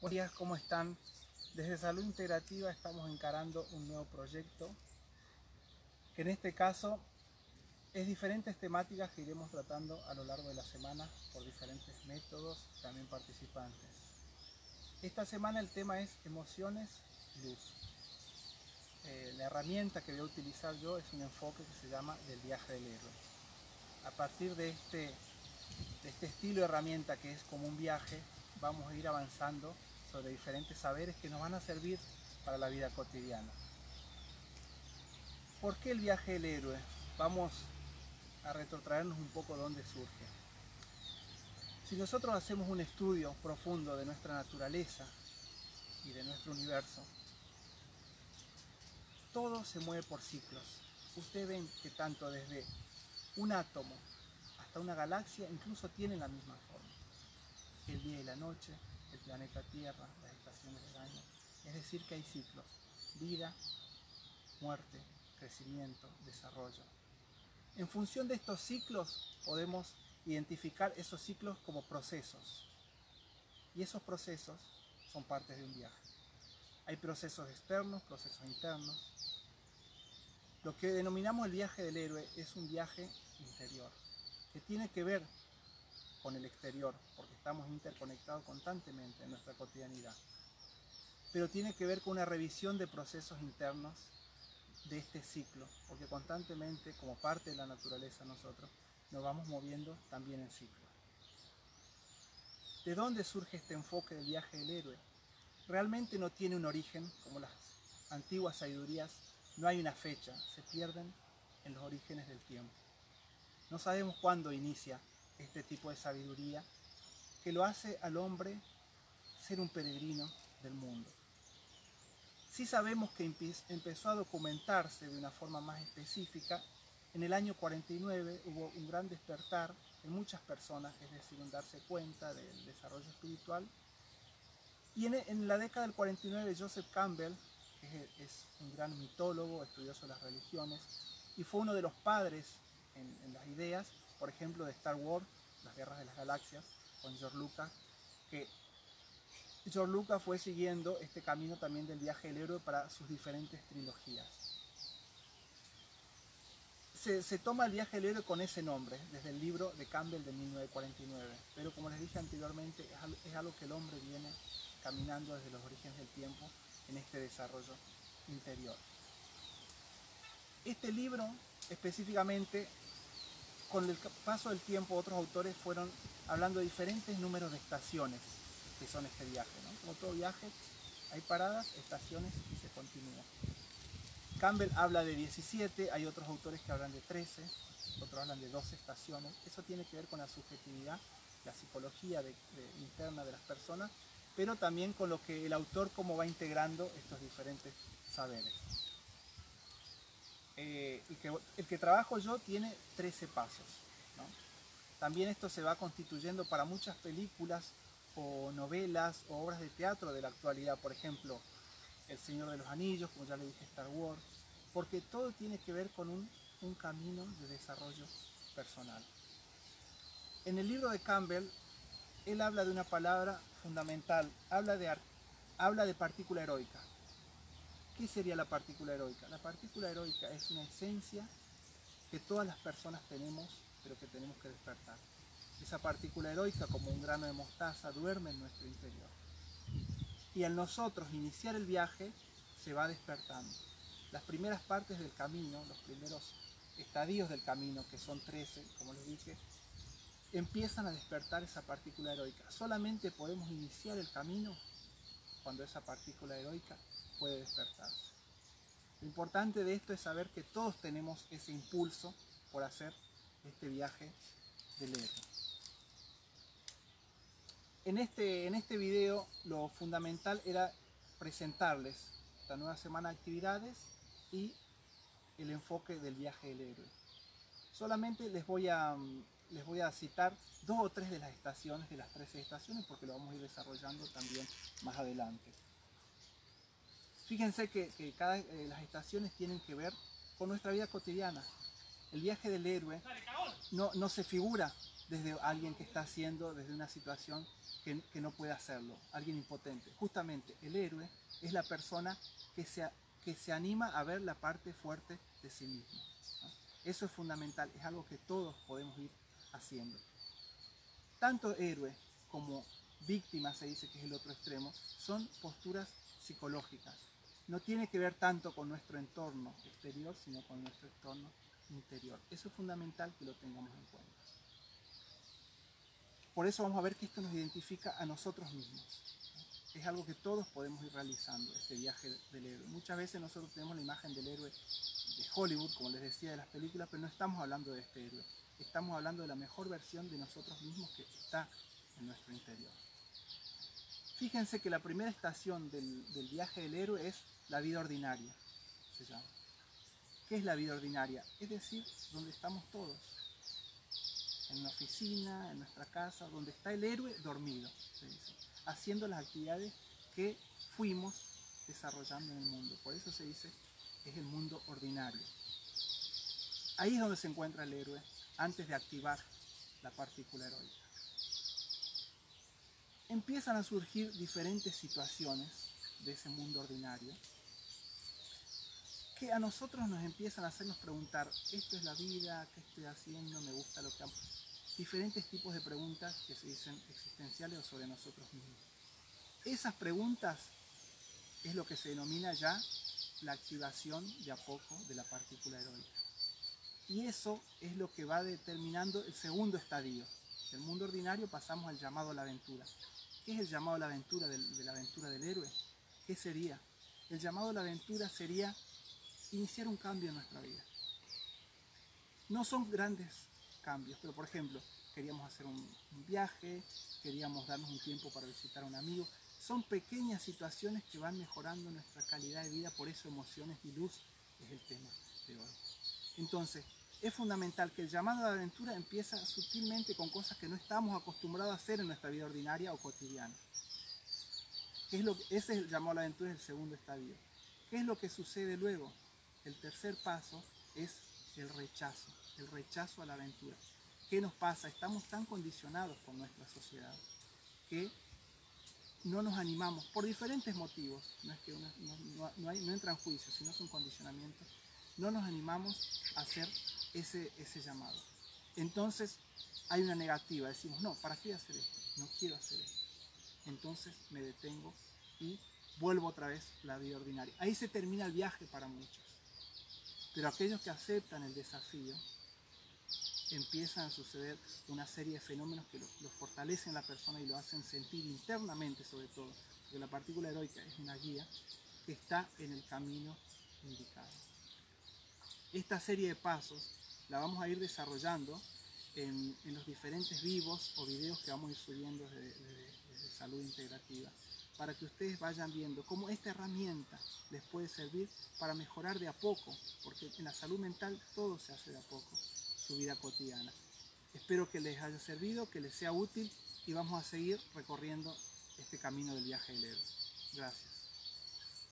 Buenos días, ¿cómo están? Desde Salud Integrativa estamos encarando un nuevo proyecto que en este caso es diferentes temáticas que iremos tratando a lo largo de la semana por diferentes métodos, también participantes. Esta semana el tema es emociones, luz. Eh, la herramienta que voy a utilizar yo es un enfoque que se llama del viaje del héroe. A partir de este, de este estilo de herramienta que es como un viaje, vamos a ir avanzando sobre diferentes saberes que nos van a servir para la vida cotidiana. ¿Por qué el viaje del héroe? Vamos a retrotraernos un poco de dónde surge. Si nosotros hacemos un estudio profundo de nuestra naturaleza y de nuestro universo, todo se mueve por ciclos. Ustedes ven que tanto desde un átomo hasta una galaxia incluso tienen la misma forma. El día y la noche, planeta Tierra, las estaciones del año. Es decir, que hay ciclos. Vida, muerte, crecimiento, desarrollo. En función de estos ciclos podemos identificar esos ciclos como procesos. Y esos procesos son partes de un viaje. Hay procesos externos, procesos internos. Lo que denominamos el viaje del héroe es un viaje interior, que tiene que ver con el exterior, porque estamos interconectados constantemente en nuestra cotidianidad. Pero tiene que ver con una revisión de procesos internos de este ciclo, porque constantemente, como parte de la naturaleza nosotros, nos vamos moviendo también en ciclo. ¿De dónde surge este enfoque del viaje del héroe? Realmente no tiene un origen, como las antiguas sabidurías, no hay una fecha, se pierden en los orígenes del tiempo. No sabemos cuándo inicia este tipo de sabiduría que lo hace al hombre ser un peregrino del mundo. Sí sabemos que empezó a documentarse de una forma más específica. En el año 49 hubo un gran despertar en muchas personas, es decir, un darse cuenta del desarrollo espiritual. Y en, la década del 49 Joseph Campbell, que es, un gran mitólogo, estudioso de las religiones, y fue uno de los padres en, en las ideas, por ejemplo, de Star Wars, las guerras de las galaxias, con George Lucas, que George Lucas fue siguiendo este camino también del viaje del héroe para sus diferentes trilogías. Se, toma el viaje del héroe con ese nombre, desde el libro de Campbell de 1949, pero como les dije anteriormente, es algo que el hombre viene caminando desde los orígenes del tiempo en este desarrollo interior. Este libro específicamente con el paso del tiempo otros autores fueron hablando de diferentes números de estaciones que son este viaje. Como todo viaje, hay paradas, estaciones y se continúa. Campbell habla de 17, hay otros autores que hablan de 13, otros hablan de 12 estaciones. Eso tiene que ver con la subjetividad, la psicología interna de las personas, pero también con lo que el autor cómo va integrando estos diferentes saberes. Eh, el, que, trabajo yo tiene 13 pasos. También esto se va constituyendo para muchas películas o novelas o obras de teatro de la actualidad, por ejemplo, El Señor de los Anillos, como ya le dije, Star Wars, porque todo tiene que ver con un, un camino de desarrollo personal. En el libro de Campbell, él habla de una palabra fundamental, habla de, habla de partícula heroica. ¿Qué sería la partícula heroica? La partícula heroica es una esencia que todas las personas tenemos, pero que tenemos que despertar. Esa partícula heroica, como un grano de mostaza, duerme en nuestro interior. Y al nosotros iniciar el viaje, se va despertando. Las primeras partes del camino, los primeros estadios del camino, que son 13, como les dije, empiezan a despertar esa partícula heroica. Solamente podemos iniciar el camino cuando esa partícula heroica puede despertarse. Lo importante de esto es saber que todos tenemos ese impulso por hacer este viaje del héroe. En este, en este video lo fundamental era presentarles esta nueva semana de actividades y el enfoque del viaje del héroe. Solamente les voy a, les voy a citar dos o tres de las estaciones, de las 13 estaciones, porque lo vamos a ir desarrollando también más adelante. Fíjense que, cada, eh, las estaciones tienen que ver con nuestra vida cotidiana. el viaje del héroe no, no se figura desde alguien que está haciendo, desde una situación que, que, no puede hacerlo, alguien impotente. Justamente el héroe es la persona que se, que se anima a ver la parte fuerte de sí mismo. ¿no? Eso es fundamental, es algo que todos podemos ir haciendo. Tanto héroe como víctima, se dice que es el otro extremo, son posturas psicológicas. No tiene que ver tanto con nuestro entorno exterior, sino con nuestro entorno interior. Eso es fundamental que lo tengamos en cuenta. Por eso vamos a ver que esto nos identifica a nosotros mismos. Es algo que todos podemos ir realizando, este viaje del héroe. Muchas veces nosotros tenemos la imagen del héroe de Hollywood, como les decía, de las películas, pero no estamos hablando de este héroe. Estamos hablando de la mejor versión de nosotros mismos que está en nuestro interior. Fíjense que la primera estación del, viaje del héroe es la vida ordinaria, se llama. ¿Qué es la vida ordinaria? Es decir, donde estamos todos. En una oficina, en nuestra casa, donde está el héroe dormido, se dice, haciendo las actividades que fuimos desarrollando en el mundo. Por eso se dice es el mundo ordinario. Ahí es donde se encuentra el héroe antes de activar la partícula heroica. Empiezan a surgir diferentes situaciones de ese mundo ordinario que a nosotros nos empiezan a hacernos preguntar, ¿esto es la vida? ¿Qué estoy haciendo? ¿Me gusta lo que amo? Diferentes tipos de preguntas que se dicen existenciales o sobre nosotros mismos. Esas preguntas es lo que se denomina ya la activación de a poco de la partícula heroica. Y eso es lo que va determinando el segundo estadio. Del mundo ordinario pasamos al llamado a la aventura. ¿Qué es el llamado a la aventura de la aventura del héroe? ¿Qué sería? El llamado a la aventura sería iniciar un cambio en nuestra vida. No son grandes cambios, pero por ejemplo, queríamos hacer un, un, viaje, queríamos darnos un tiempo para visitar a un amigo. Son pequeñas situaciones que van mejorando nuestra calidad de vida, por eso emociones y luz es el tema de hoy. Entonces, es fundamental que el llamado a la aventura empieza sutilmente con cosas que no estamos acostumbrados a hacer en nuestra vida ordinaria o cotidiana. ¿Qué es lo ese es el llamado a la aventura, es el segundo estadio. ¿Qué es lo que sucede luego? El tercer paso es el rechazo, el rechazo a la aventura. ¿Qué nos pasa? Estamos tan condicionados por nuestra sociedad que no nos animamos por diferentes motivos, no es que no, hay, no entra en juicio, sino son condicionamientos, no nos animamos a hacer ese, ese llamado. Entonces hay una negativa, decimos, no, ¿para qué hacer esto? No quiero hacer esto. Entonces me detengo y vuelvo otra vez la vida ordinaria. Ahí se termina el viaje para muchos. Pero aquellos que aceptan el desafío, empiezan a suceder una serie de fenómenos que los lo fortalecen a la persona y lo hacen sentir internamente sobre todo, porque la partícula heroica es una guía que está en el camino indicado. Esta serie de pasos la vamos a ir desarrollando en, los diferentes vivos o videos que vamos a ir subiendo de salud integrativa para que ustedes vayan viendo cómo esta herramienta les puede servir para mejorar de a poco, porque en la salud mental todo se hace de a poco, su vida cotidiana. Espero que les haya servido, que les sea útil y vamos a seguir recorriendo este camino del viaje del héroe. Gracias.